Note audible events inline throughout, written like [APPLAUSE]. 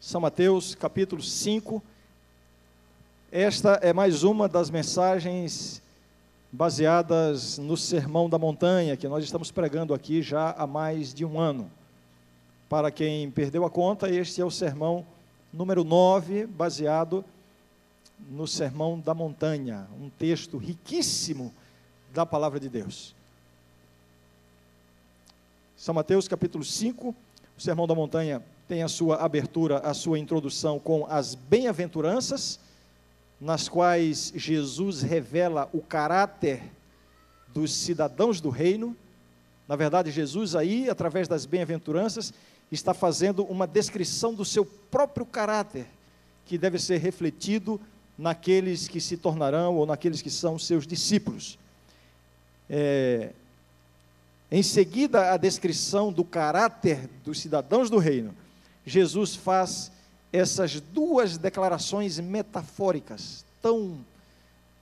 São Mateus, capítulo 5. Esta é mais uma das mensagens baseadas no Sermão da Montanha, que nós estamos pregando aqui já há mais de um ano. Para quem perdeu a conta, este é o sermão número 9, baseado no Sermão da Montanha, um texto riquíssimo da palavra de Deus. São Mateus capítulo 5, o Sermão da Montanha tem a sua abertura, a sua introdução com as bem-aventuranças, nas quais Jesus revela o caráter dos cidadãos do reino. Na verdade, Jesus aí, através das bem-aventuranças, está fazendo uma descrição do seu próprio caráter, que deve ser refletido naqueles que se tornarão ou naqueles que são seus discípulos. É, em seguida, a descrição do caráter dos cidadãos do reino, Jesus faz essas duas declarações metafóricas, tão,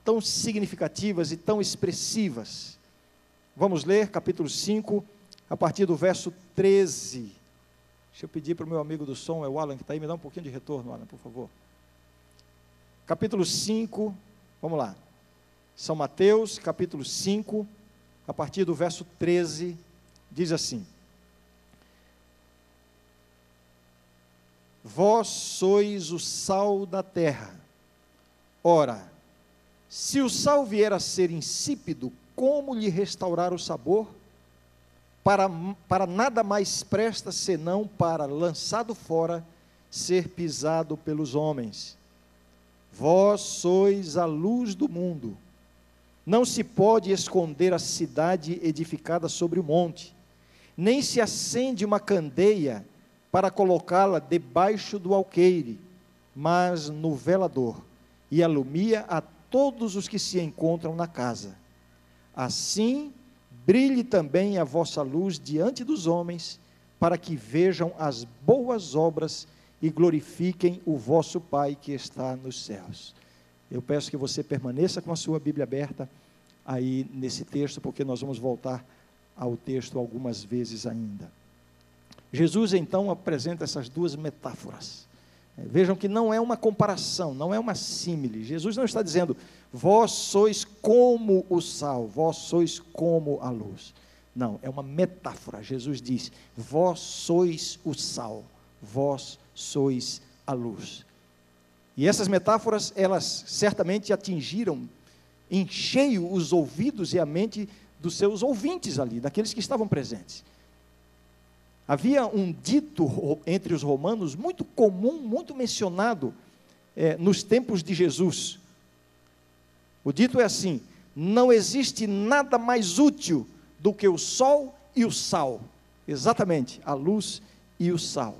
tão significativas e tão expressivas. Vamos ler capítulo 5, a partir do verso 13. Deixa eu pedir para o meu amigo do som, é o Alan, que está aí, me dá um pouquinho de retorno, Alan, por favor. Capítulo 5, vamos lá. São Mateus, capítulo 5, a partir do verso 13, diz assim: Vós sois o sal da terra. Ora, se o sal vier a ser insípido, como lhe restaurar o sabor? Para, para nada mais presta senão para, lançado fora, ser pisado pelos homens. Vós sois a luz do mundo. Não se pode esconder a cidade edificada sobre o monte, nem se acende uma candeia para colocá-la debaixo do alqueire, mas no velador, e alumia a todos os que se encontram na casa. Assim, brilhe também a vossa luz diante dos homens, para que vejam as boas obras e glorifiquem o vosso Pai que está nos céus. Eu peço que você permaneça com a sua Bíblia aberta aí nesse texto, porque nós vamos voltar ao texto algumas vezes ainda. Jesus então apresenta essas duas metáforas. É, vejam que não é uma comparação, não é uma símile. Jesus não está dizendo, vós sois como o sal, vós sois como a luz. Não, é uma metáfora. Jesus diz, vós sois o sal, vós sois a luz. E essas metáforas, elas certamente atingiram em cheio os ouvidos e a mente dos seus ouvintes ali, daqueles que estavam presentes. Havia um dito entre os romanos muito comum, muito mencionado é, nos tempos de Jesus. O dito é assim: não existe nada mais útil do que o sol e o sal. Exatamente, a luz e o sal.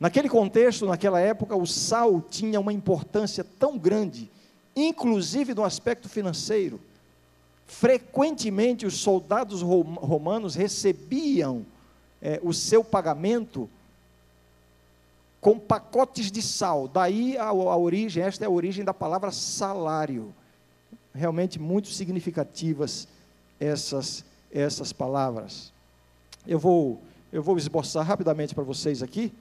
Naquele contexto, naquela época, o sal tinha uma importância tão grande, inclusive no aspecto financeiro. Frequentemente, os soldados romanos recebiam é, o seu pagamento com pacotes de sal. Daí a, a origem, esta é a origem da palavra salário. Realmente muito significativas essas, essas palavras. Eu vou, eu vou esboçar rapidamente para vocês aqui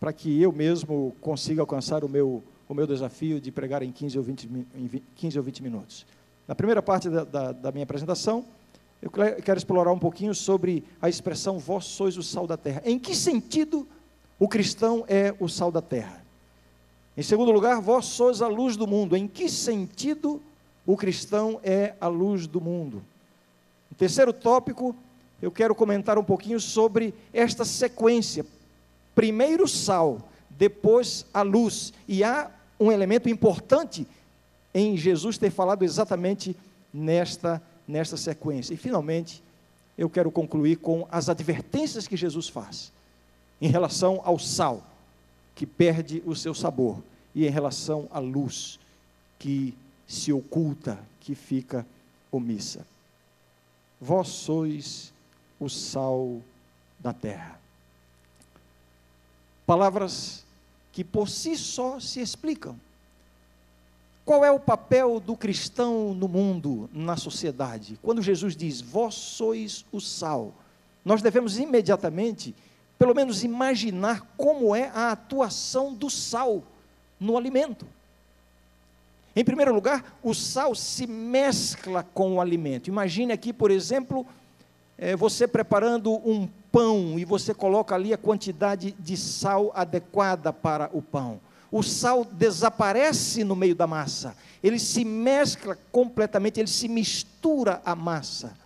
para que eu mesmo consiga alcançar o meu, o meu desafio de pregar em 15 ou 20, em 15 ou 20 minutos. Na primeira parte da, da, da minha apresentação, eu quero explorar um pouquinho sobre a expressão vós sois o sal da terra. Em que sentido o cristão é o sal da terra? Em segundo lugar, vós sois a luz do mundo. Em que sentido o cristão é a luz do mundo? Em terceiro tópico, eu quero comentar um pouquinho sobre esta sequência primeiro sal, depois a luz. E há um elemento importante em Jesus ter falado exatamente nesta, nesta sequência. E finalmente, eu quero concluir com as advertências que Jesus faz em relação ao sal, que perde o seu sabor, e em relação à luz, que se oculta, que fica omissa. Vós sois o sal da terra. Palavras que por si só se explicam. Qual é o papel do cristão no mundo, na sociedade? Quando Jesus diz, vós sois o sal, nós devemos imediatamente pelo menos imaginar como é a atuação do sal no alimento. Em primeiro lugar, o sal se mescla com o alimento. Imagine aqui, por exemplo, é, você preparando um pão e você coloca ali a quantidade de sal adequada para o pão. O sal desaparece no meio da massa, ele se mescla completamente, ele se mistura à massa.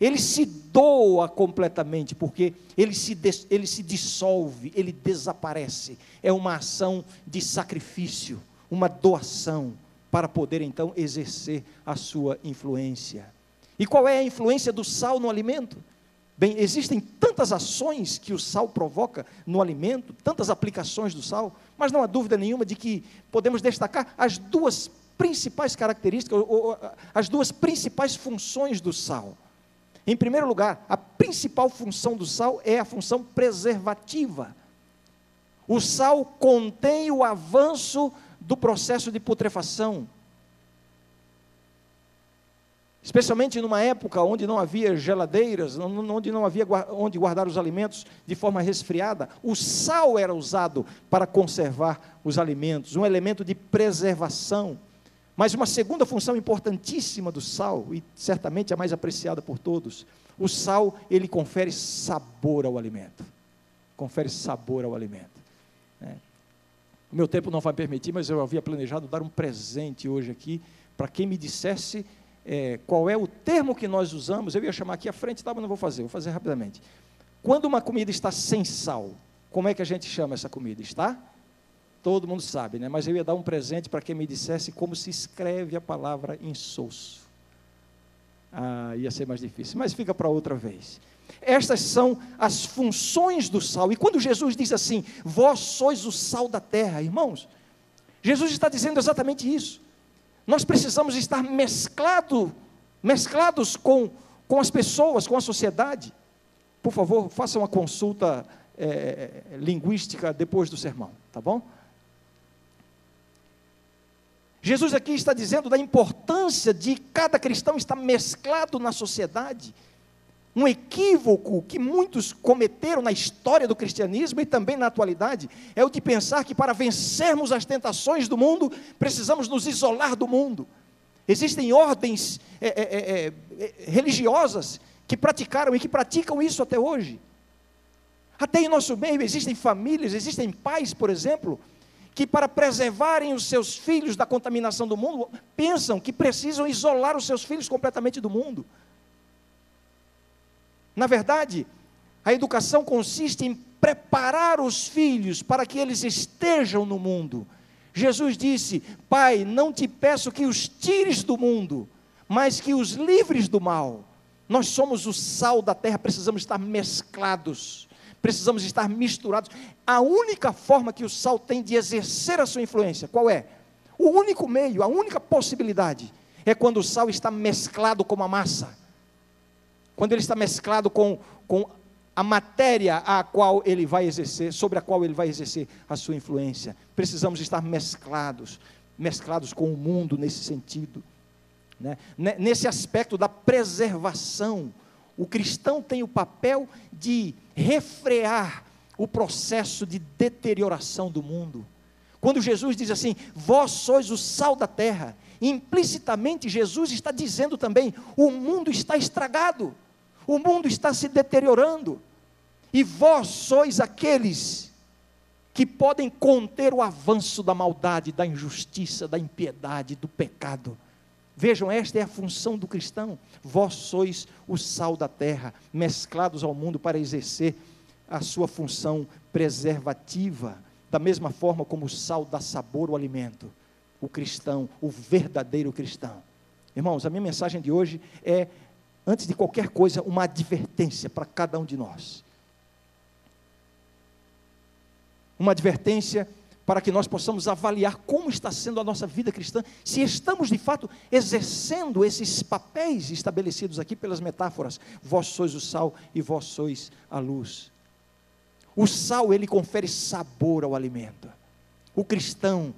Ele se doa completamente, porque ele se, ele se dissolve, ele desaparece. É uma ação de sacrifício, uma doação, para poder então exercer a sua influência. E qual é a influência do sal no alimento? Bem, existem tantas ações que o sal provoca no alimento, tantas aplicações do sal, mas não há dúvida nenhuma de que podemos destacar as duas principais características, ou, ou, as duas principais funções do sal. Em primeiro lugar, a principal função do sal é a função preservativa. O sal contém o avanço do processo de putrefação. Especialmente numa época onde não havia geladeiras, onde não havia onde guardar os alimentos de forma resfriada, o sal era usado para conservar os alimentos, um elemento de preservação. Mas uma segunda função importantíssima do sal, e certamente a mais apreciada por todos, o sal, ele confere sabor ao alimento. Confere sabor ao alimento. É. O meu tempo não vai permitir, mas eu havia planejado dar um presente hoje aqui para quem me dissesse é, qual é o termo que nós usamos. Eu ia chamar aqui à frente, tá, mas não vou fazer, vou fazer rapidamente. Quando uma comida está sem sal, como é que a gente chama essa comida? Está? Todo mundo sabe, né? Mas eu ia dar um presente para quem me dissesse como se escreve a palavra insosso. Ah, ia ser mais difícil, mas fica para outra vez. Estas são as funções do sal. E quando Jesus diz assim: Vós sois o sal da terra, irmãos, Jesus está dizendo exatamente isso. Nós precisamos estar mesclado, mesclados com, com as pessoas, com a sociedade. Por favor, faça uma consulta é, linguística depois do sermão, tá bom? Jesus aqui está dizendo da importância de cada cristão estar mesclado na sociedade. Um equívoco que muitos cometeram na história do cristianismo e também na atualidade é o de pensar que para vencermos as tentações do mundo, precisamos nos isolar do mundo. Existem ordens é, é, é, é religiosas que praticaram e que praticam isso até hoje. Até em nosso meio existem famílias, existem pais, por exemplo, que, para preservarem os seus filhos da contaminação do mundo, pensam que precisam isolar os seus filhos completamente do mundo. Na verdade, a educação consiste em preparar os filhos para que eles estejam no mundo. Jesus disse: Pai, não te peço que os tires do mundo, mas que os livres do mal. Nós somos o sal da terra, precisamos estar mesclados precisamos estar misturados. A única forma que o sal tem de exercer a sua influência, qual é? O único meio, a única possibilidade, é quando o sal está mesclado com a massa. Quando ele está mesclado com, com a matéria a qual ele vai exercer, sobre a qual ele vai exercer a sua influência. Precisamos estar mesclados, mesclados com o mundo nesse sentido. Né? Nesse aspecto da preservação o cristão tem o papel de refrear o processo de deterioração do mundo. Quando Jesus diz assim: Vós sois o sal da terra, implicitamente Jesus está dizendo também: o mundo está estragado, o mundo está se deteriorando, e vós sois aqueles que podem conter o avanço da maldade, da injustiça, da impiedade, do pecado. Vejam, esta é a função do cristão. Vós sois o sal da terra, mesclados ao mundo para exercer a sua função preservativa, da mesma forma como o sal dá sabor ao alimento. O cristão, o verdadeiro cristão. Irmãos, a minha mensagem de hoje é, antes de qualquer coisa, uma advertência para cada um de nós. Uma advertência para que nós possamos avaliar como está sendo a nossa vida cristã, se estamos de fato exercendo esses papéis estabelecidos aqui pelas metáforas. Vós sois o sal e vós sois a luz. O sal, ele confere sabor ao alimento. O cristão,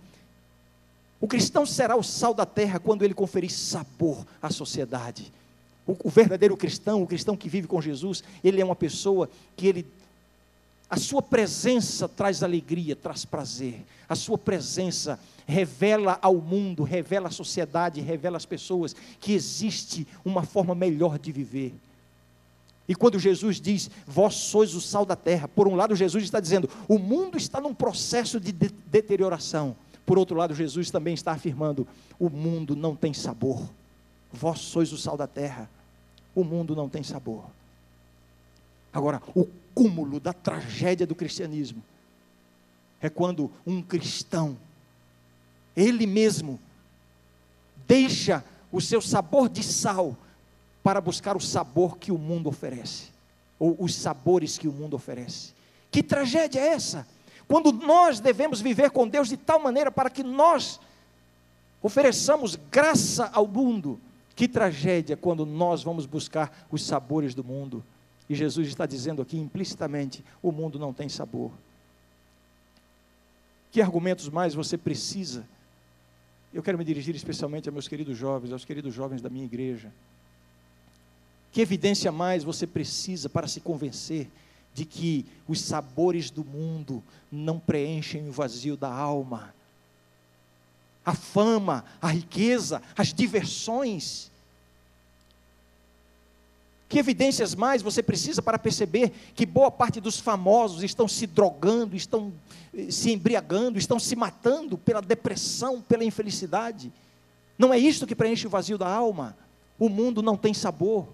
o cristão será o sal da terra quando ele conferir sabor à sociedade. O, verdadeiro cristão, o cristão que vive com Jesus, ele é uma pessoa que ele A sua presença traz alegria, traz prazer. A sua presença revela ao mundo, revela à sociedade, revela às pessoas que existe uma forma melhor de viver. E quando Jesus diz, vós sois o sal da terra, por um lado, Jesus está dizendo, o mundo está num processo de, de deterioração. Por outro lado, Jesus também está afirmando, o mundo não tem sabor. Vós sois o sal da terra, o mundo não tem sabor. Agora, o cúmulo da tragédia do cristianismo é quando um cristão, ele mesmo, deixa o seu sabor de sal para buscar o sabor que o mundo oferece, ou os sabores que o mundo oferece. Que tragédia é essa? Quando nós devemos viver com Deus de tal maneira para que nós ofereçamos graça ao mundo. Que tragédia quando nós vamos buscar os sabores do mundo. E Jesus está dizendo aqui implicitamente: o mundo não tem sabor. Que argumentos mais você precisa? Eu quero me dirigir especialmente a meus queridos jovens, aos queridos jovens da minha igreja. Que evidência mais você precisa para se convencer de que os sabores do mundo não preenchem o vazio da alma? A fama, a riqueza, as diversões. Que evidências mais você precisa para perceber que boa parte dos famosos estão se drogando, estão eh, se embriagando, estão se matando pela depressão, pela infelicidade? Não é isto que preenche o vazio da alma? O mundo não tem sabor.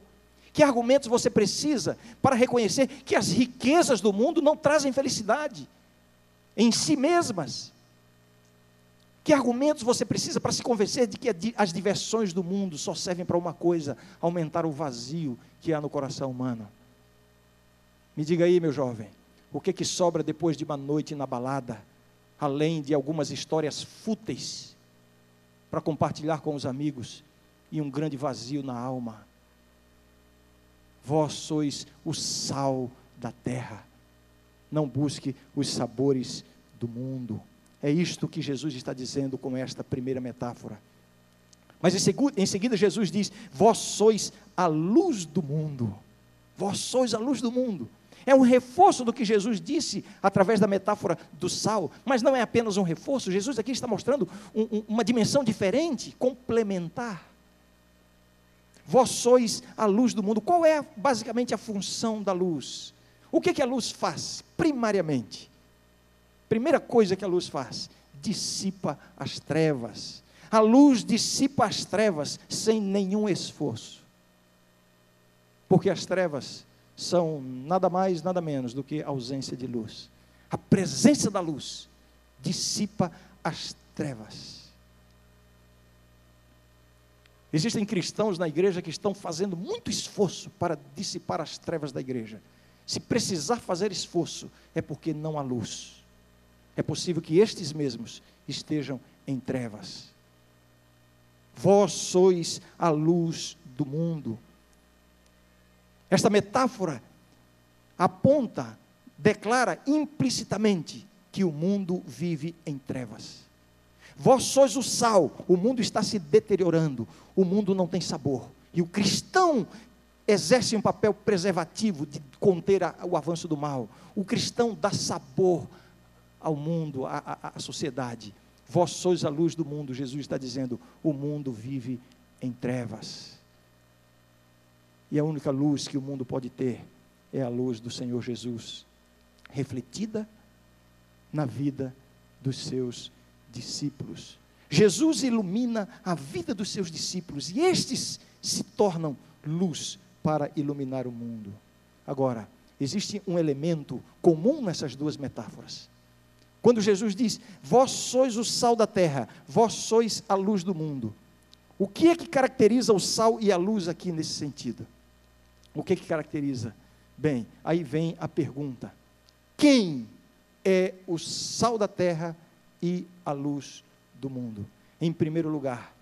Que argumentos você precisa para reconhecer que as riquezas do mundo não trazem felicidade em si mesmas? Que argumentos você precisa para se convencer de que as diversões do mundo só servem para uma coisa: aumentar o vazio que há no coração humano? Me diga aí, meu jovem, o que que sobra depois de uma noite na balada, além de algumas histórias fúteis para compartilhar com os amigos e um grande vazio na alma? Vós sois o sal da terra. Não busque os sabores do mundo. É isto que Jesus está dizendo com esta primeira metáfora. Mas em seguida, Jesus diz: Vós sois a luz do mundo. Vós sois a luz do mundo. É um reforço do que Jesus disse através da metáfora do sal, mas não é apenas um reforço. Jesus aqui está mostrando um, um, uma dimensão diferente, complementar. Vós sois a luz do mundo. Qual é basicamente a função da luz? O que, que a luz faz, primariamente? Primeira coisa que a luz faz: dissipa as trevas. A luz dissipa as trevas sem nenhum esforço. Porque as trevas são nada mais, nada menos do que ausência de luz. A presença da luz dissipa as trevas. Existem cristãos na igreja que estão fazendo muito esforço para dissipar as trevas da igreja. Se precisar fazer esforço, é porque não há luz. É possível que estes mesmos estejam em trevas. Vós sois a luz do mundo. Esta metáfora aponta, declara implicitamente que o mundo vive em trevas. Vós sois o sal, o mundo está se deteriorando, o mundo não tem sabor. E o cristão exerce um papel preservativo de conter a, o avanço do mal. O cristão dá sabor ao mundo, à, à sociedade. Vós sois a luz do mundo, Jesus está dizendo: o mundo vive em trevas. E a única luz que o mundo pode ter é a luz do Senhor Jesus, refletida na vida dos seus discípulos. Jesus ilumina a vida dos seus discípulos e estes se tornam luz para iluminar o mundo. Agora, existe um elemento comum nessas duas metáforas. Quando Jesus diz: Vós sois o sal da terra, vós sois a luz do mundo. O que é que caracteriza o sal e a luz aqui nesse sentido? O que é que caracteriza? Bem, aí vem a pergunta: quem é o sal da terra e a luz do mundo. Em primeiro lugar,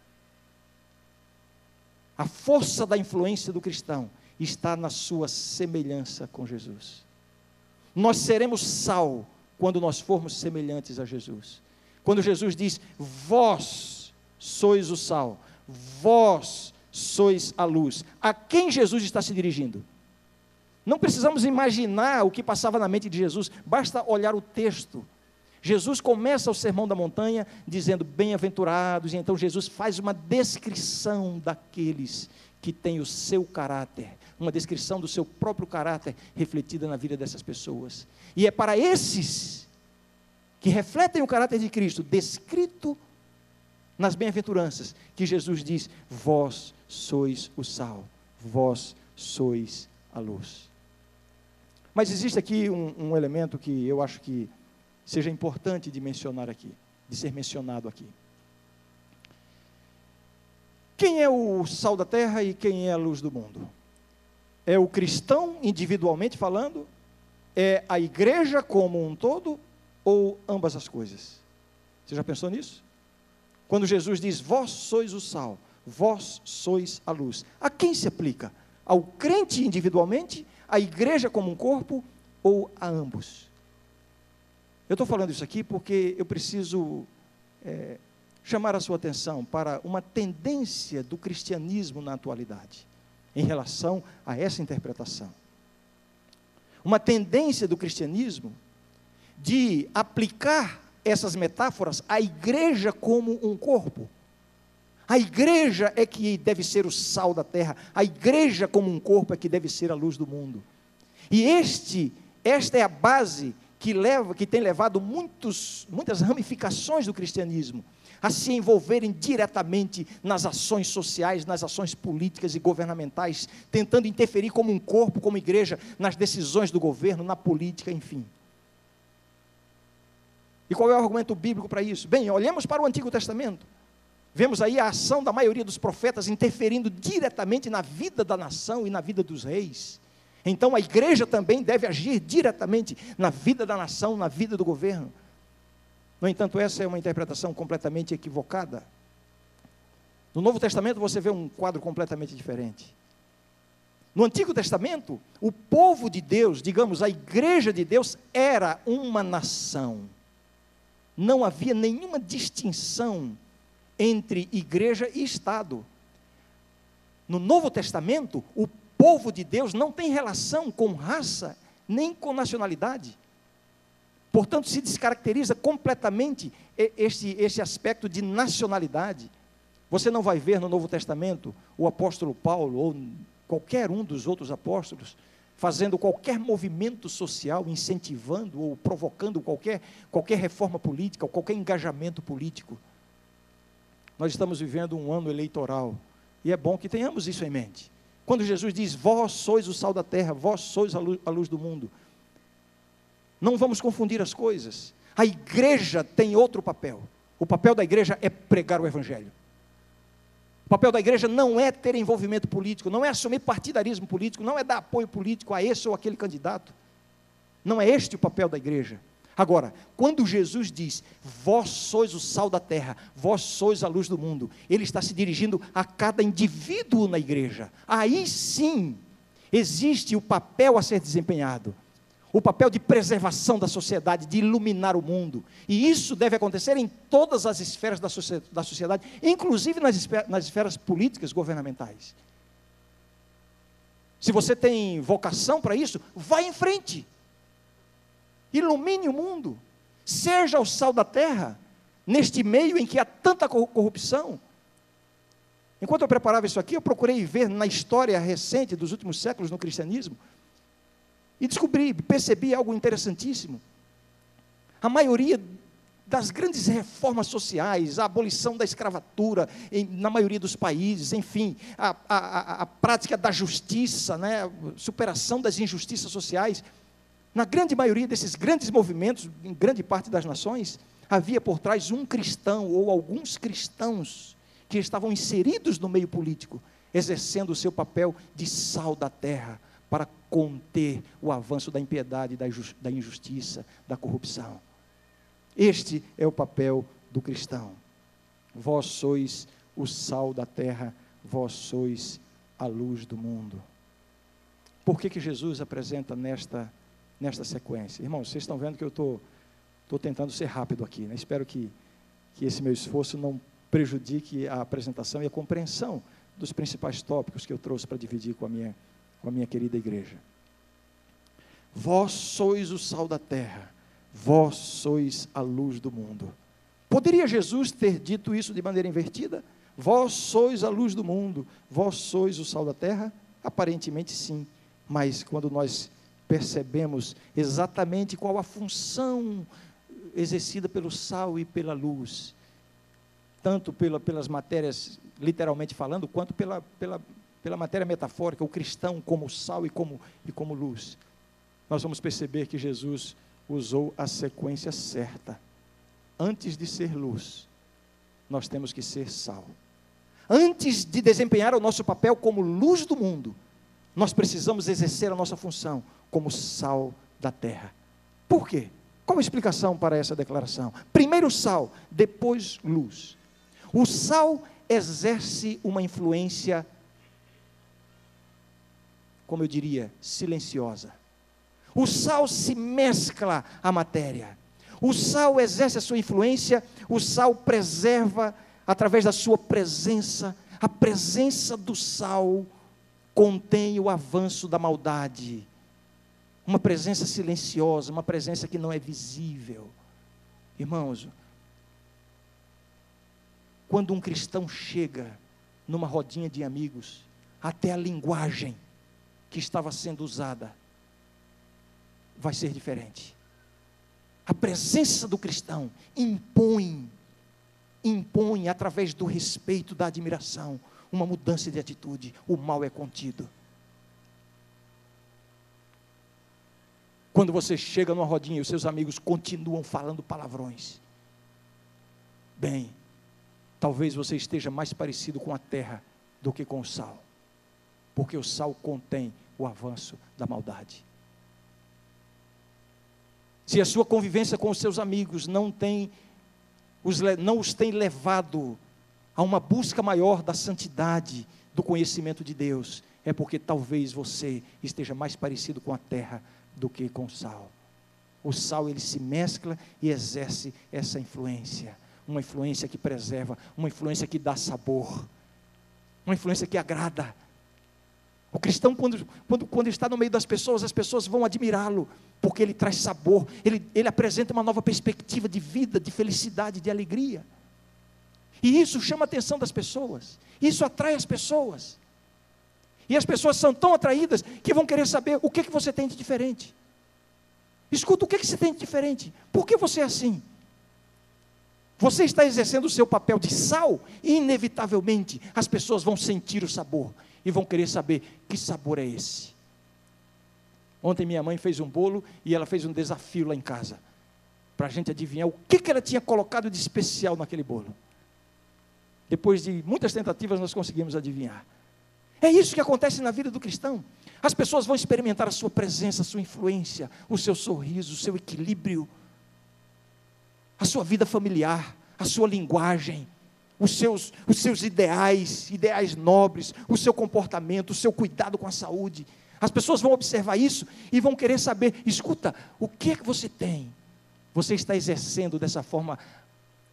a força da influência do cristão está na sua semelhança com Jesus. Nós seremos sal quando nós formos semelhantes a Jesus. Quando Jesus diz: Vós sois o sal, vós sois a luz. A quem Jesus está se dirigindo? Não precisamos imaginar o que passava na mente de Jesus, basta olhar o texto. Jesus começa o sermão da montanha dizendo bem-aventurados, e então Jesus faz uma descrição daqueles que têm o seu caráter, uma descrição do seu próprio caráter refletida na vida dessas pessoas. E é para esses que refletem o caráter de Cristo, descrito nas bem-aventuranças, que Jesus diz: Vós sois o sal, vós sois a luz. Mas existe aqui um, um elemento que eu acho que seja importante de mencionar aqui, de ser mencionado aqui. Quem é o sal da terra e quem é a luz do mundo? É o cristão individualmente falando? É a igreja como um todo? Ou ambas as coisas? Você já pensou nisso? Quando Jesus diz: Vós sois o sal, vós sois a luz. A quem se aplica? Ao crente individualmente, à igreja como um corpo ou a ambos? Eu estou falando isso aqui porque eu preciso é, chamar a sua atenção para uma tendência do cristianismo na atualidade, em relação a essa interpretação. Uma tendência do cristianismo de aplicar essas metáforas à igreja como um corpo. A igreja é que deve ser o sal da terra, a igreja como um corpo é que deve ser a luz do mundo. E este, esta é a base que leva, que tem levado muitos, muitas ramificações do cristianismo a se envolverem diretamente nas ações sociais, nas ações políticas e governamentais, tentando interferir como um corpo, como igreja, nas decisões do governo, na política, enfim. E qual é o argumento bíblico para isso? Bem, olhemos para o Antigo Testamento. Vemos aí a ação da maioria dos profetas interferindo diretamente na vida da nação e na vida dos reis. Então a igreja também deve agir diretamente na vida da nação, na vida do governo. No entanto, essa é uma interpretação completamente equivocada. No Novo Testamento você vê um quadro completamente diferente. No Antigo Testamento, o povo de Deus, digamos, a igreja de Deus, era uma nação. Não havia nenhuma distinção entre igreja e Estado. No Novo Testamento, o povo de Deus não tem relação com raça nem com nacionalidade. Portanto, se descaracteriza completamente este, este aspecto de nacionalidade. Você não vai ver no Novo Testamento o apóstolo Paulo ou qualquer um dos outros apóstolos fazendo qualquer movimento social, incentivando ou provocando qualquer, qualquer reforma política, ou qualquer engajamento político. Nós estamos vivendo um ano eleitoral e é bom que tenhamos isso em mente. Quando Jesus diz: Vós sois o sal da terra, vós sois a luz, a luz do mundo. Não vamos confundir as coisas. A igreja tem outro papel. O papel da igreja é pregar o Evangelho. O papel da igreja não é ter envolvimento político, não é assumir partidarismo político, não é dar apoio político a esse ou aquele candidato. Não é este o papel da igreja. Agora, quando Jesus diz, vós sois o sal da terra, vós sois a luz do mundo, ele está se dirigindo a cada indivíduo na igreja. Aí sim, existe o papel a ser desempenhado o papel de preservação da sociedade, de iluminar o mundo. E isso deve acontecer em todas as esferas da sociedade, inclusive nas, esferas políticas governamentais. Se você tem vocação para isso, vá em frente ilumine o mundo, seja o sal da terra, neste meio em que há tanta corrupção. Enquanto eu preparava isso aqui, eu procurei ver na história recente dos últimos séculos no cristianismo, e descobri, percebi algo interessantíssimo. A maioria das grandes reformas sociais, a abolição da escravatura em, na maioria dos países, enfim, a, a, a prática da justiça, né, superação das injustiças sociais, na grande maioria desses grandes movimentos, em grande parte das nações, havia por trás um cristão ou alguns cristãos que estavam inseridos no meio político, exercendo o seu papel de sal da terra para conter o avanço da impiedade, da injustiça, da corrupção. Este é o papel do cristão. Vós sois o sal da terra, vós sois a luz do mundo. Por que, que Jesus apresenta nesta nesta sequência. Irmãos, vocês estão vendo que eu estou tô, tô tentando ser rápido aqui. Né? Espero que, que esse meu esforço não prejudique a apresentação e a compreensão dos principais tópicos que eu trouxe para dividir com a minha, com a minha querida igreja. Vós sois o sal da terra, vós sois a luz do mundo. Poderia Jesus ter dito isso de maneira invertida? Vós sois a luz do mundo, vós sois o sal da terra? Aparentemente sim, mas quando nós percebemos exatamente qual a função exercida pelo sal e pela luz, tanto pela, pelas matérias, literalmente falando, quanto pela, pela, pela matéria metafórica, o cristão como sal e como, e como luz, nós vamos perceber que Jesus usou a sequência certa. Antes de ser luz, nós temos que ser sal. Antes de desempenhar o nosso papel como luz do mundo, nós precisamos exercer a nossa função como sal da terra. Por quê? Qual a explicação para essa declaração? Primeiro sal, depois luz. O sal exerce uma influência, como eu diria, silenciosa. O sal se mescla à matéria. O sal exerce a sua influência, o sal preserva através da sua presença. A presença do sal contém o avanço da maldade. Uma presença silenciosa, uma presença que não é visível. Irmãos, quando um cristão chega numa rodinha de amigos, até a linguagem que estava sendo usada vai ser diferente. A presença do cristão impõe, impõe através do respeito, da admiração, uma mudança de atitude. O mal é contido. Quando você chega numa rodinha e os seus amigos continuam falando palavrões, bem, talvez você esteja mais parecido com a terra do que com o sal, porque o sal contém o avanço da maldade. Se a sua convivência com os seus amigos não tem os, não os tem levado a uma busca maior da santidade, do conhecimento de Deus, é porque talvez você esteja mais parecido com a terra do que com o sal. O sal ele se mescla e exerce essa influência, uma influência que preserva, uma influência que dá sabor, uma influência que agrada, o cristão, quando, quando, quando está no meio das pessoas, as pessoas vão admirá-lo, porque ele traz sabor, ele, ele apresenta uma nova perspectiva de vida, de felicidade, de alegria. E isso chama a atenção das pessoas, isso atrai as pessoas. E as pessoas são tão atraídas que vão querer saber o que, que você tem de diferente. Escuta, o que, que você tem de diferente? Por que você é assim? Você está exercendo o seu papel de sal e, inevitavelmente, as pessoas vão sentir o sabor e vão querer saber que sabor é esse. Ontem minha mãe fez um bolo e ela fez um desafio lá em casa, para a gente adivinhar o que, que ela tinha colocado de especial naquele bolo. Depois de muitas tentativas, nós conseguimos adivinhar. É isso que acontece na vida do cristão. As pessoas vão experimentar a sua presença, a sua influência, o seu sorriso, o seu equilíbrio, a sua vida familiar, a sua linguagem, os seus, os seus ideais, ideais nobres, o seu comportamento, o seu cuidado com a saúde. As pessoas vão observar isso e vão querer saber: escuta, o que é que você tem? Você está exercendo dessa forma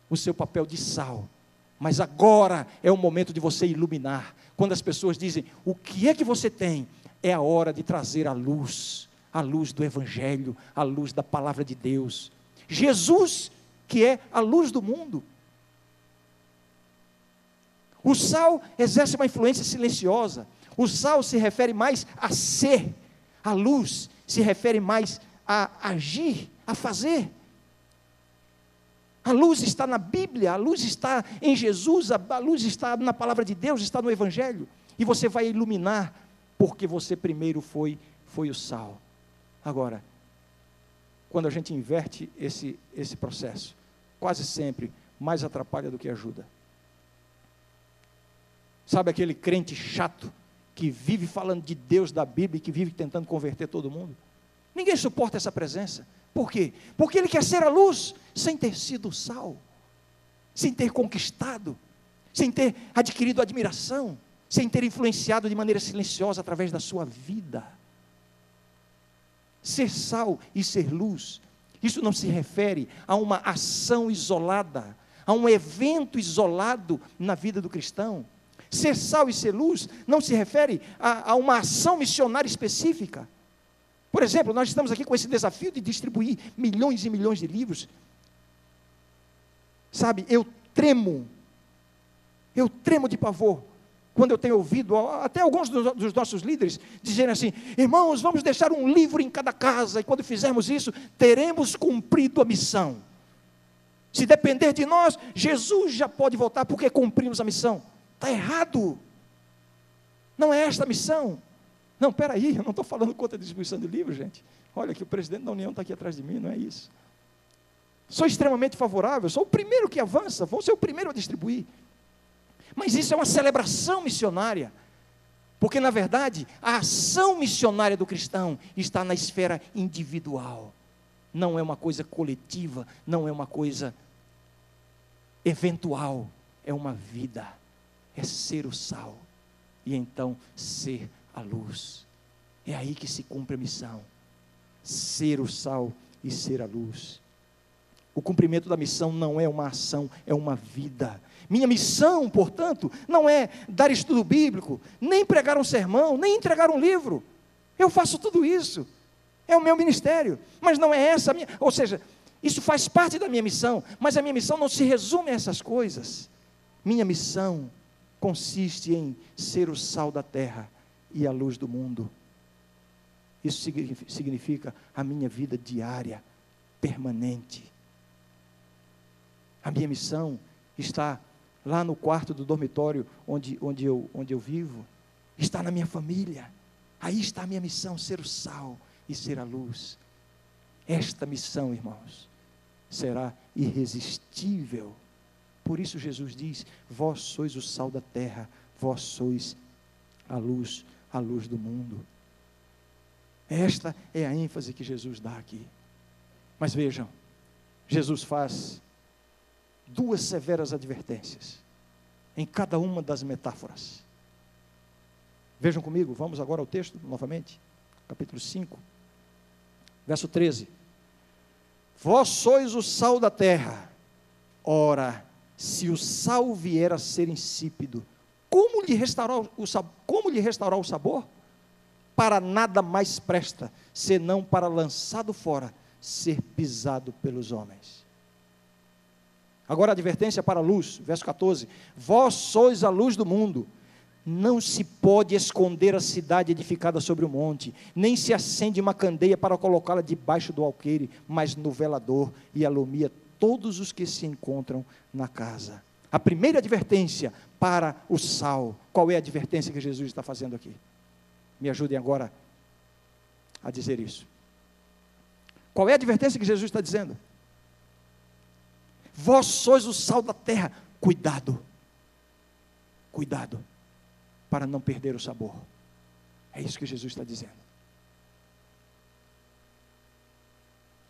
o seu papel de sal. Mas agora é o momento de você iluminar. Quando as pessoas dizem: o que é que você tem? É a hora de trazer a luz, a luz do Evangelho, a luz da palavra de Deus. Jesus, que é a luz do mundo, o sal exerce uma influência silenciosa. O sal se refere mais a ser. A luz se refere mais a agir, a fazer. A luz está na Bíblia, a luz está em Jesus, a luz está na palavra de Deus, está no Evangelho. E você vai iluminar, porque você primeiro foi, foi o sal. Agora, quando a gente inverte esse, esse processo, quase sempre mais atrapalha do que ajuda. Sabe aquele crente chato que vive falando de Deus da Bíblia e que vive tentando converter todo mundo? Ninguém suporta essa presença. Por quê? Porque ele quer ser a luz sem ter sido sal, sem ter conquistado, sem ter adquirido admiração, sem ter influenciado de maneira silenciosa através da sua vida. Ser sal e ser luz, isso não se refere a uma ação isolada, a um evento isolado na vida do cristão. Ser sal e ser luz não se refere a, a uma ação missionária específica. Por exemplo, nós estamos aqui com esse desafio de distribuir milhões e milhões de livros. Sabe, eu tremo, eu tremo de pavor quando eu tenho ouvido até alguns dos nossos líderes dizerem assim: irmãos, vamos deixar um livro em cada casa, e quando fizermos isso, teremos cumprido a missão. Se depender de nós, Jesus já pode voltar porque cumprimos a missão. Está errado. Não é esta a missão. Não, peraí, eu não estou falando contra a distribuição de livros, gente. Olha que o presidente da União está aqui atrás de mim, não é isso. Sou extremamente favorável, sou o primeiro que avança, vou ser o primeiro a distribuir. Mas isso é uma celebração missionária. Porque, na verdade, a ação missionária do cristão está na esfera individual. Não é uma coisa coletiva, não é uma coisa eventual. É uma vida. É ser o sal. E então ser a luz. É aí que se cumpre a missão. Ser o sal e ser a luz. O cumprimento da missão não é uma ação, é uma vida. Minha missão, portanto, não é dar estudo bíblico, nem pregar um sermão, nem entregar um livro. Eu faço tudo isso. É o meu ministério, mas não é essa a minha, ou seja, isso faz parte da minha missão, mas a minha missão não se resume a essas coisas. Minha missão consiste em ser o sal da terra e a luz do mundo. Isso significa a minha vida diária, permanente. A minha missão está lá no quarto do dormitório onde, onde, eu, onde eu vivo, está na minha família. Aí está a minha missão: ser o sal e ser a luz. Esta missão, irmãos, será irresistível. Por isso Jesus diz: Vós sois o sal da terra, vós sois a luz a luz do mundo. Esta é a ênfase que Jesus dá aqui. Mas vejam, Jesus faz duas severas advertências em cada uma das metáforas. Vejam comigo, vamos agora ao texto novamente, capítulo 5, verso 13. Vós sois o sal da terra. Ora, se o sal vier a ser insípido, como lhe restaurar o, como lhe restaurar o sabor? Para nada mais presta, senão para lançado fora, ser pisado pelos homens. Agora a advertência para a luz, verso 14: Vós sois a luz do mundo. Não se pode esconder a cidade edificada sobre o monte, nem se acende uma candeia para colocá-la debaixo do alqueire, mas no velador e alumia todos os que se encontram na casa. A primeira advertência para o sal. Qual é a advertência que Jesus está fazendo aqui? Me ajudem agora a dizer isso. Qual é a advertência que Jesus está dizendo? Vós sois o sal da terra. Cuidado. Cuidado. Para não perder o sabor. É isso que Jesus está dizendo.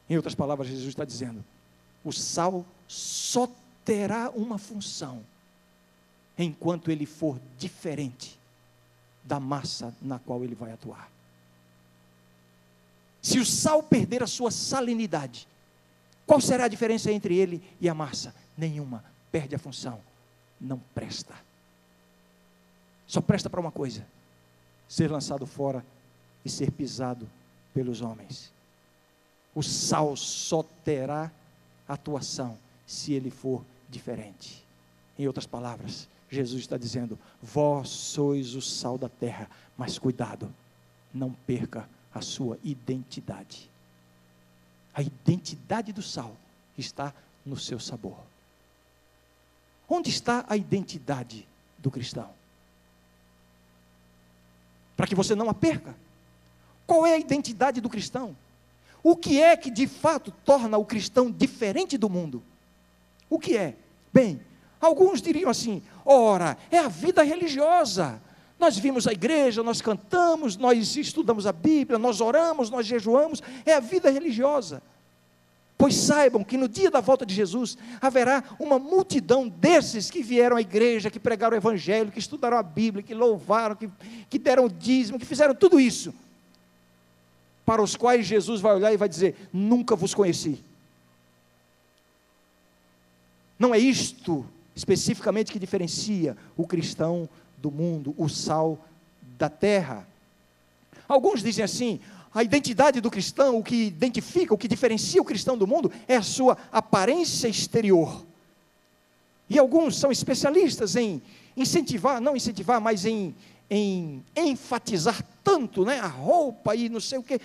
Em outras palavras, Jesus está dizendo: o sal só terá uma função enquanto ele for diferente da massa na qual ele vai atuar. Se o sal perder a sua salinidade, qual será a diferença entre ele e a massa? Nenhuma. Perde a função. Não presta. Só presta para uma coisa: ser lançado fora e ser pisado pelos homens. O sal só terá atuação se ele for diferente. Em outras palavras, Jesus está dizendo: Vós sois o sal da terra, mas cuidado, não perca a sua identidade. A identidade do sal está no seu sabor. Onde está a identidade do cristão? Para que você não a perca. Qual é a identidade do cristão? O que é que de fato torna o cristão diferente do mundo? O que é? Bem, alguns diriam assim: ora, é a vida religiosa. Nós vimos a igreja, nós cantamos, nós estudamos a Bíblia, nós oramos, nós jejuamos, é a vida religiosa. Pois saibam que no dia da volta de Jesus haverá uma multidão desses que vieram à igreja, que pregaram o Evangelho, que estudaram a Bíblia, que louvaram, que, que deram o dízimo, que fizeram tudo isso, para os quais Jesus vai olhar e vai dizer: Nunca vos conheci. Não é isto especificamente que diferencia o cristão do mundo, o sal da terra. Alguns dizem assim: a identidade do cristão, o que identifica, o que diferencia o cristão do mundo, é a sua aparência exterior. E alguns são especialistas em incentivar, não incentivar, mas em, em enfatizar tanto né, a roupa e não sei o quê.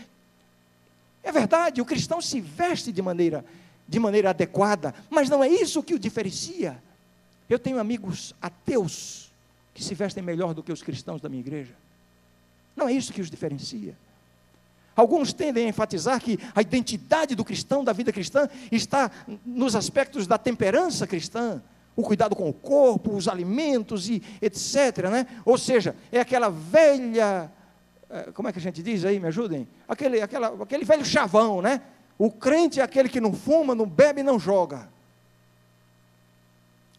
É verdade, o cristão se veste de maneira, de maneira adequada, mas não é isso que o diferencia. Eu tenho amigos ateus que se vestem melhor do que os cristãos da minha igreja. Não é isso que os diferencia. Alguns tendem a enfatizar que a identidade do cristão, da vida cristã, está nos aspectos da temperança cristã, o cuidado com o corpo, os alimentos e etc. Né? Ou seja, é aquela velha. Eh, como é que a gente diz aí? Me ajudem? Aquele, aquela, aquele velho chavão, né? O crente é aquele que não fuma, não bebe e não joga.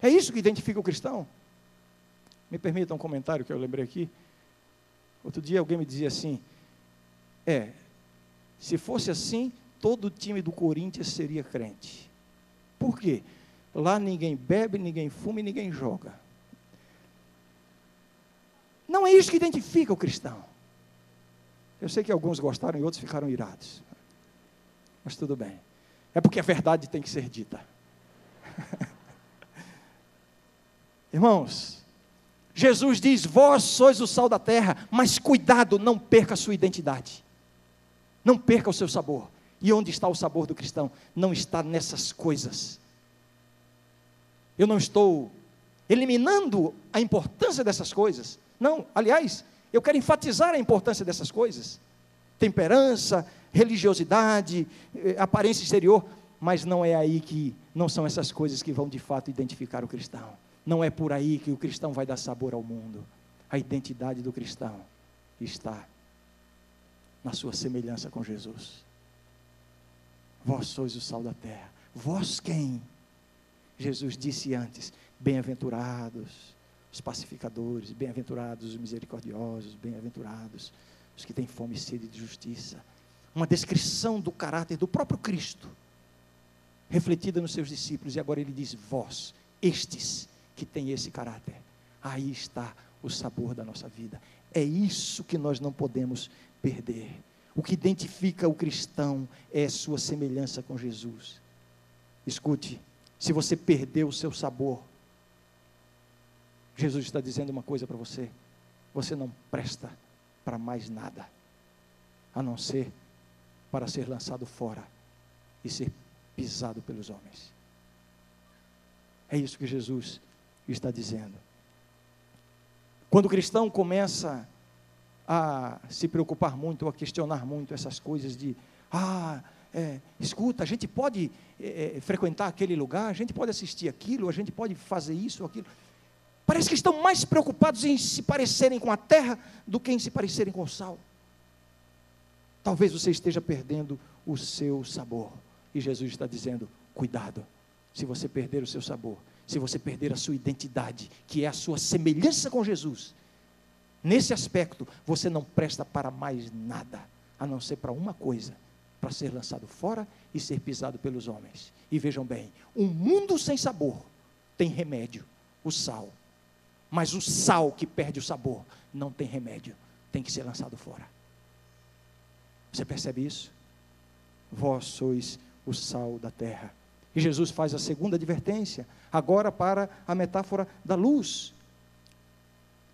É isso que identifica o cristão. Me permita um comentário que eu lembrei aqui. Outro dia alguém me dizia assim: é, se fosse assim, todo time do Corinthians seria crente. Por quê? Lá ninguém bebe, ninguém fuma e ninguém joga. Não é isso que identifica o cristão. Eu sei que alguns gostaram e outros ficaram irados. Mas tudo bem. É porque a verdade tem que ser dita. [LAUGHS] Irmãos, Jesus diz: Vós sois o sal da terra, mas cuidado, não perca a sua identidade. Não perca o seu sabor. E onde está o sabor do cristão? Não está nessas coisas. Eu não estou eliminando a importância dessas coisas. Não, aliás, eu quero enfatizar a importância dessas coisas. Temperança, religiosidade, eh, aparência exterior, mas não é aí que não são essas coisas que vão de fato identificar o cristão. Não é por aí que o cristão vai dar sabor ao mundo. A identidade do cristão está na sua semelhança com Jesus. Vós sois o sal da terra. Vós quem? Jesus disse antes: bem-aventurados os pacificadores, bem-aventurados os misericordiosos, bem-aventurados os que têm fome e sede de justiça. Uma descrição do caráter do próprio Cristo, refletida nos seus discípulos, e agora ele diz: vós, estes que têm esse caráter. Aí está o sabor da nossa vida. É isso que nós não podemos perder. O que identifica o cristão é sua semelhança com Jesus. Escute, se você perdeu o seu sabor, Jesus está dizendo uma coisa para você: você não presta para mais nada, a não ser para ser lançado fora e ser pisado pelos homens. É isso que Jesus está dizendo. Quando o cristão começa a se preocupar muito, a questionar muito essas coisas de, ah, é, escuta, a gente pode é, é, frequentar aquele lugar, a gente pode assistir aquilo, a gente pode fazer isso ou aquilo. Parece que estão mais preocupados em se parecerem com a terra do que em se parecerem com o sal. Talvez você esteja perdendo o seu sabor. E Jesus está dizendo: cuidado, se você perder o seu sabor, se você perder a sua identidade, que é a sua semelhança com Jesus, nesse aspecto, você não presta para mais nada, a não ser para uma coisa: para ser lançado fora e ser pisado pelos homens. E vejam bem: um mundo sem sabor tem remédio, o sal. Mas o sal que perde o sabor não tem remédio, tem que ser lançado fora. Você percebe isso? Vós sois o sal da terra. E Jesus faz a segunda advertência, agora para a metáfora da luz.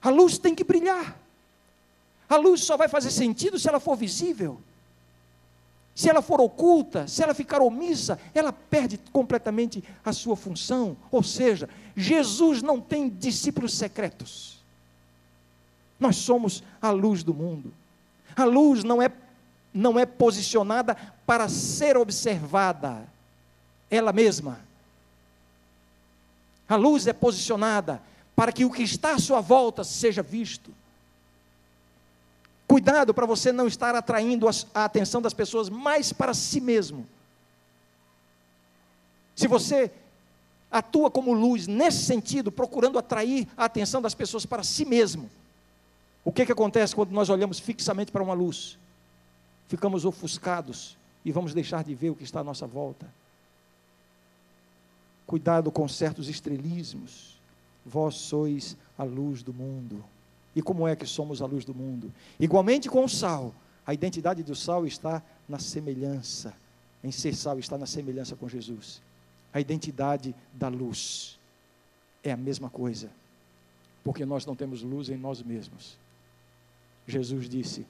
A luz tem que brilhar. A luz só vai fazer sentido se ela for visível. Se ela for oculta, se ela ficar omissa, ela perde completamente a sua função. Ou seja, Jesus não tem discípulos secretos. Nós somos a luz do mundo. A luz não é, não é posicionada para ser observada ela mesma. A luz é posicionada para que o que está à sua volta seja visto. Cuidado para você não estar atraindo a atenção das pessoas mais para si mesmo. Se você atua como luz nesse sentido, procurando atrair a atenção das pessoas para si mesmo, o que, que acontece quando nós olhamos fixamente para uma luz? Ficamos ofuscados e vamos deixar de ver o que está à nossa volta. Cuidado com certos estrelismos. Vós sois a luz do mundo. E como é que somos a luz do mundo? Igualmente com o sal, A identidade do sal está na semelhança. Em ser sal está na semelhança com Jesus. A identidade da luz é a mesma coisa. Porque nós não temos luz em nós mesmos. Jesus disse: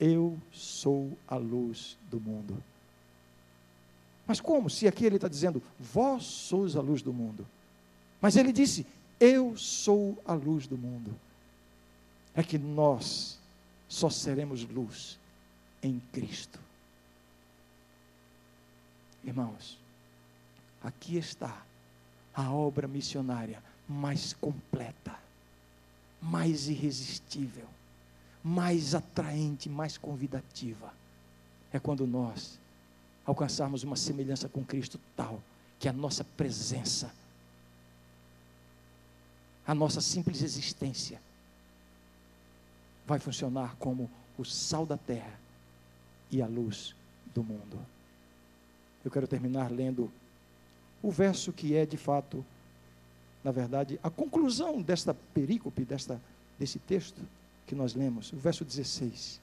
Eu sou a luz do mundo. Mas como? Se aqui ele está dizendo, vós sois a luz do mundo. Mas ele disse, eu sou a luz do mundo. É que nós só seremos luz em Cristo. Irmãos, aqui está a obra missionária mais completa, mais irresistível, mais atraente, mais convidativa. É quando nós alcançarmos uma semelhança com Cristo tal que a nossa presença, a nossa simples existência, vai funcionar como o sal da terra e a luz do mundo. Eu quero terminar lendo o verso que é de fato, na verdade, a conclusão desta perícope, desta, desse texto que nós lemos, o verso 16.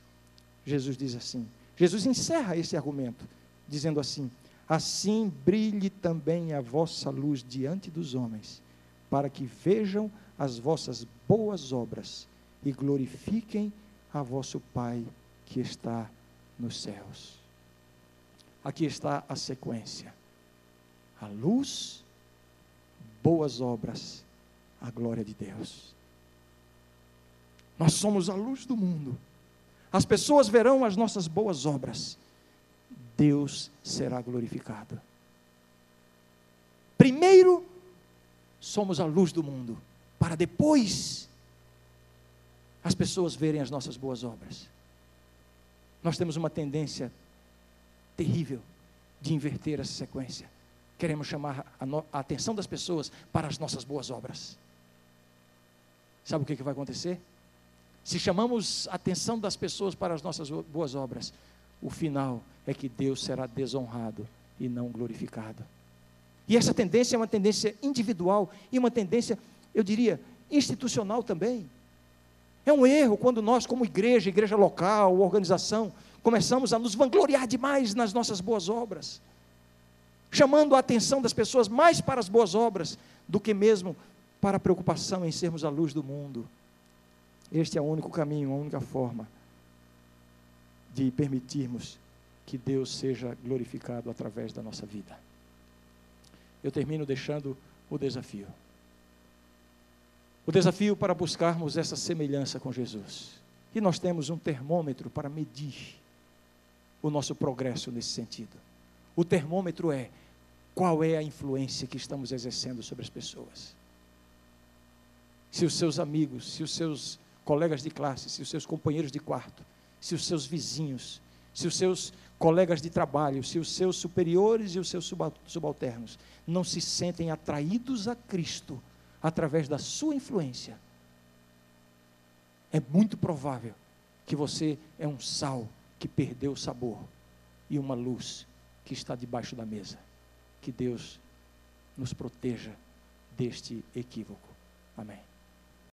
Jesus diz assim: Jesus encerra esse argumento dizendo assim: Assim brilhe também a vossa luz diante dos homens, para que vejam as vossas boas obras e glorifiquem a vosso Pai que está nos céus. Aqui está a sequência: a luz, boas obras, a glória de Deus. Nós somos a luz do mundo. As pessoas verão as nossas boas obras Deus será glorificado. Primeiro, somos a luz do mundo, para depois as pessoas verem as nossas boas obras. Nós temos uma tendência terrível de inverter essa sequência. Queremos chamar a, no, a atenção das pessoas para as nossas boas obras. Sabe o que, que vai acontecer? Se chamamos a atenção das pessoas para as nossas boas obras, o final é que Deus será desonrado e não glorificado. E essa tendência é uma tendência individual e uma tendência, eu diria, institucional também. É um erro quando nós, como igreja, igreja local, organização, começamos a nos vangloriar demais nas nossas boas obras, chamando a atenção das pessoas mais para as boas obras do que mesmo para a preocupação em sermos a luz do mundo. Este é o único caminho, a única forma de permitirmos que Deus seja glorificado através da nossa vida. Eu termino deixando o desafio. O desafio para buscarmos essa semelhança com Jesus. E nós temos um termômetro para medir o nosso progresso nesse sentido. O termômetro é qual é a influência que estamos exercendo sobre as pessoas. Se os seus amigos, se os seus colegas de classe, se os seus companheiros de quarto se os seus vizinhos, se os seus colegas de trabalho, se os seus superiores e os seus subalternos não se sentem atraídos a Cristo através da sua influência, é muito provável que você é um sal que perdeu o sabor e uma luz que está debaixo da mesa. Que Deus nos proteja deste equívoco. Amém.